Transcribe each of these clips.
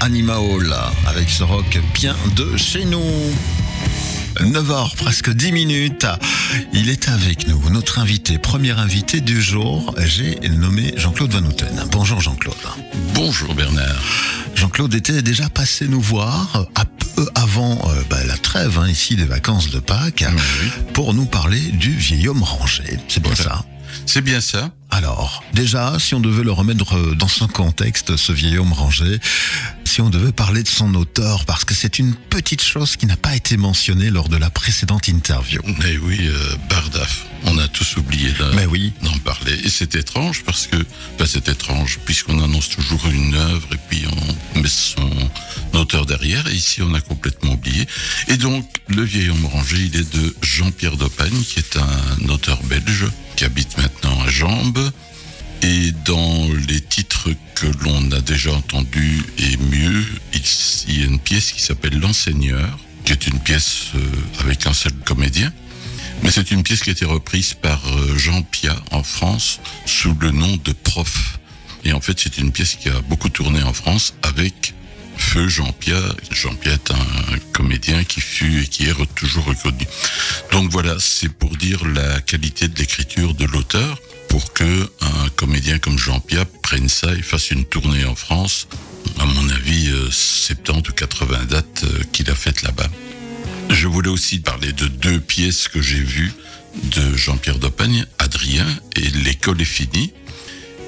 Anima Hall, avec ce rock bien de chez nous. 9h, presque 10 minutes. Il est avec nous, notre invité, premier invité du jour. J'ai nommé Jean-Claude Van Houten. Bonjour Jean-Claude. Bonjour Bernard. Jean-Claude était déjà passé nous voir à peu avant euh, bah, la trêve hein, ici des vacances de Pâques Oui. pour nous parler du vieil homme rangé. C'est bien Voilà. ça C'est bien ça. Alors, déjà, si on devait le remettre euh, dans son contexte, ce vieil homme rangé, si on devait parler de son auteur, parce que c'est une petite chose qui n'a pas été mentionnée lors de la précédente interview. Mais oui, euh, Bardaf. On a tous oublié d'en Mais oui, d'en parler. Et c'est étrange parce que, enfin, c'est étrange puisqu'on annonce toujours une œuvre et puis on met son auteur derrière. Et ici, on a complètement oublié. Et donc, Le vieil homme rangé, il est de Jean-Pierre Dopagne, qui est un auteur belge qui habite maintenant à Jambes. Dans les titres que l'on a déjà entendus et mieux, il y a une pièce qui s'appelle L'enseigneur, qui est une pièce euh, avec un seul comédien. Mais c'est une pièce qui a été reprise par euh, Jean Pia en France sous le nom de Prof. Et en fait, c'est une pièce qui a beaucoup tourné en France avec Feu Jean Pia. Jean Pia est un comédien qui fut et qui est toujours reconnu. Donc voilà, c'est pour dire la qualité de l'écriture de l'auteur pour que un comédien comme Jean Pia prenne ça et fasse une tournée en France. À mon avis, euh, 70 ou 80 dates euh, qu'il a faites là-bas. Je voulais aussi parler de deux pièces que j'ai vues de Jean-Pierre Dopagne, Adrien et L'école est finie.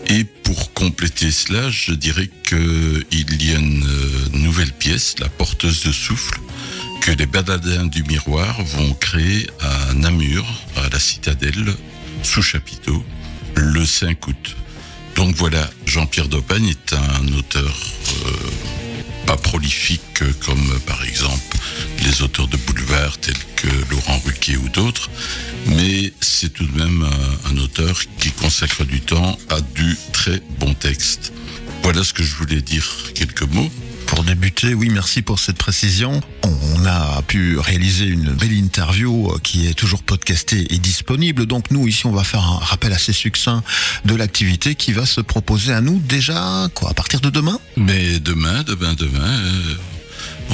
Et pour compléter cela, je dirais qu'il y a une euh, nouvelle pièce, La porteuse de souffle, que les baladins du miroir vont créer à Namur, à la citadelle, sous chapiteau, le 5 août. Donc voilà, Jean-Pierre Dopagne est un auteur euh, pas prolifique comme euh, par exemple les auteurs de boulevard tels que Laurent Ruquier ou d'autres, mais c'est tout de même un auteur qui consacre du temps à du très bon texte. Voilà ce que je voulais dire quelques mots. Pour débuter, oui, merci pour cette précision. On a pu réaliser une belle interview euh, qui est toujours podcastée et disponible. Donc nous, ici, on va faire un rappel assez succinct de l'activité qui va se proposer à nous déjà, quoi, à partir de demain Mais demain, demain, demain, euh,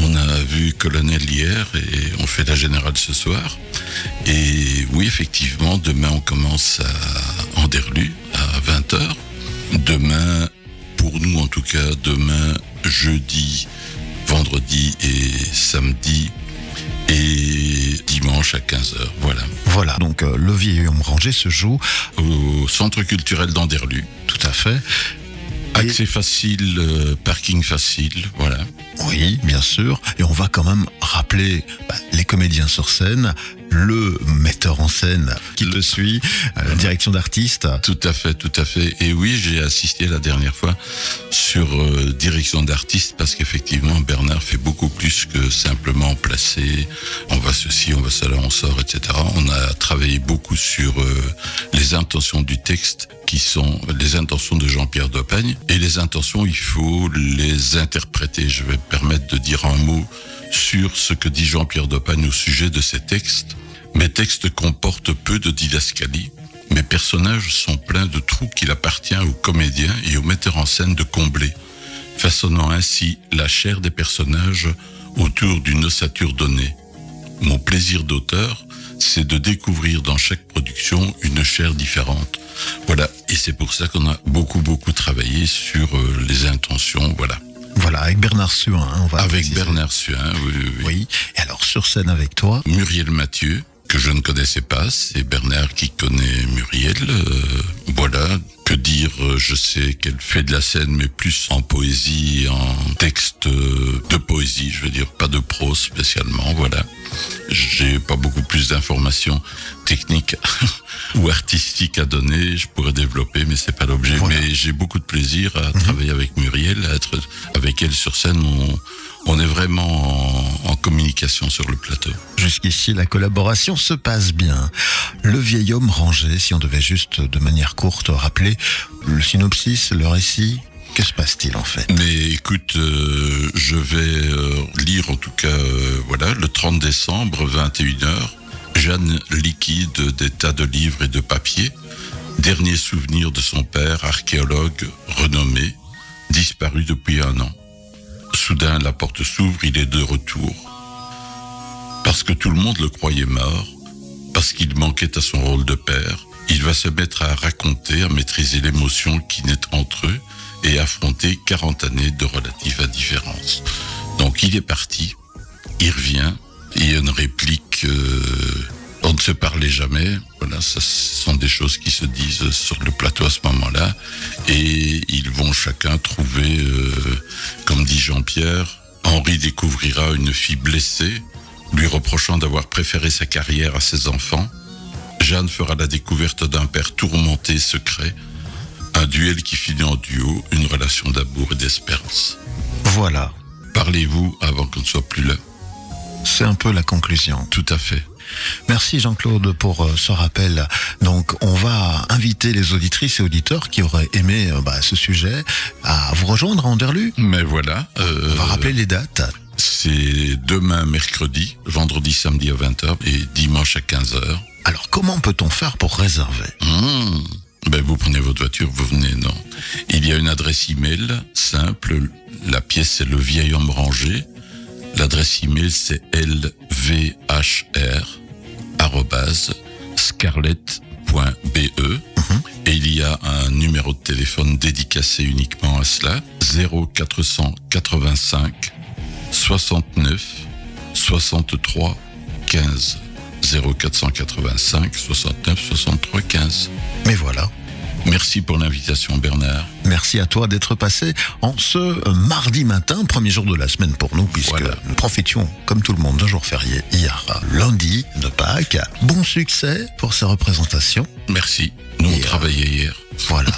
on a vu Colonel hier et on fait la générale ce soir. Et oui, effectivement, demain on commence à Anderlu à 20h. Demain, pour nous en tout cas, demain, jeudi, vendredi et samedi et dimanche à 15h. Voilà. Voilà, donc euh, le vieil homme rangé se joue Au centre culturel d'Anderlu. tout à fait. Accès facile, euh, parking facile, voilà. Oui, bien sûr. Et on va quand même rappeler bah, les comédiens sur scène, le metteur en scène qui te suit, euh, la direction d'artistes. Tout à fait, tout à fait. Et oui, j'ai assisté la dernière fois sur euh, direction d'artiste parce qu'effectivement, Bernard fait beaucoup plus que simplement placer, va ceci, on va cela, on sort, etc. On a travaillé beaucoup sur euh, les intentions du texte qui sont les intentions de Jean-Pierre Dopagne. Et les intentions, il faut les interpréter. Je vais me permettre de dire un mot sur ce que dit Jean-Pierre Dopagne au sujet de ces textes. Mes textes comportent peu de didascalie. Mes personnages sont pleins de trous qu'il appartient aux comédiens et aux metteurs en scène de combler, façonnant ainsi la chair des personnages autour d'une ossature donnée. Mon plaisir d'auteur, c'est de découvrir dans chaque production une chair différente. Voilà, et c'est pour ça qu'on a beaucoup beaucoup travaillé sur euh, les intentions, voilà. Voilà, avec Bernard Suin. hein, on va Avec préciser. Bernard Suin, oui, oui, oui. Oui. Et alors sur scène avec toi. Muriel Mathieu, que je ne connaissais pas, c'est Bernard qui connaît Muriel. euh, voilà, que dire, euh, je sais qu'elle fait de la scène, mais plus en poésie, en texte euh, de poésie, je veux dire, pas de prose spécialement, voilà. J'ai pas beaucoup plus d'informations techniques ou artistiques à donner, je pourrais développer, mais c'est pas l'objet. Voilà. Mais j'ai beaucoup de plaisir à travailler avec Muriel, à être avec elle sur scène. On, on est vraiment en, en communication sur le plateau. Jusqu'ici, la collaboration se passe bien. Le vieil homme rangé, si on devait juste de manière courte rappeler le synopsis, le récit, que se passe-t-il en fait? Mais écoute, euh, je vais euh, lire en tout cas, euh, voilà, le 30 décembre, 21h, Jeanne liquide des tas de livres et de papiers, dernier souvenir de son père, archéologue renommé, disparu depuis un an. Soudain, la porte s'ouvre, il est de retour. Parce que tout le monde le croyait mort, parce qu'il manquait à son rôle de père, il va se mettre à raconter, à maîtriser l'émotion qui naît entre eux et affronter 40 années de relative indifférence. Donc il est parti, il revient, il y a une réplique, euh, on ne se parlait jamais, voilà, ça ce sont des choses qui se disent sur le plateau à ce moment-là, et ils vont chacun trouver, euh, comme dit Jean-Pierre, Henri découvrira une fille blessée, lui reprochant d'avoir préféré sa carrière à ses enfants. Jeanne fera la découverte d'un père tourmenté, secret, un duel qui finit en duo, une relation d'amour et d'espérance. Voilà, Parlez-vous avant qu'on ne soit plus là? c'est un peu la conclusion. Tout à fait. Merci Jean-Claude pour euh, ce rappel. Donc on va inviter les auditrices et auditeurs qui auraient aimé euh, bah, ce sujet à vous rejoindre à Anderlu. Mais voilà. euh, On va rappeler les dates. C'est demain mercredi, vendredi, samedi à 20h et dimanche à 15h. Alors comment peut-on faire pour réserver? Mmh. Ben, vous prenez votre voiture, vous venez, non. Il y a une adresse email simple. La pièce, c'est le vieil homme rangé. L'adresse email, c'est lvhr, arrobase, scarlett.be. Et il y a un numéro de téléphone dédicacé uniquement à cela. 0485 69 63 15. 0485 69 63 15. Mais voilà. Merci pour l'invitation Bernard. Merci à toi d'être passé en ce euh, mardi matin, premier jour de la semaine pour nous, puisque Voilà. nous profitions, comme tout le monde, d'un jour férié hier, lundi de Pâques. Bon succès pour ces représentations. Merci. Nous on euh, travaillait hier. Voilà.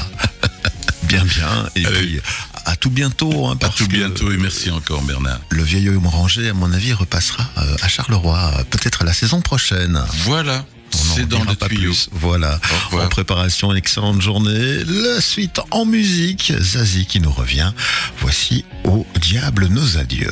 bien, bien. Et Allez. puis, à tout bientôt. hein, À tout bientôt et merci encore Bernard. Le vieil homme rangé, à mon avis, repassera euh, à Charleroi, euh, peut-être la saison prochaine. Voilà. C'est dans tuyaux. plus. Voilà. En préparation, excellente journée. La suite en musique, Zazie qui nous revient. Voici Au diable nos adieux.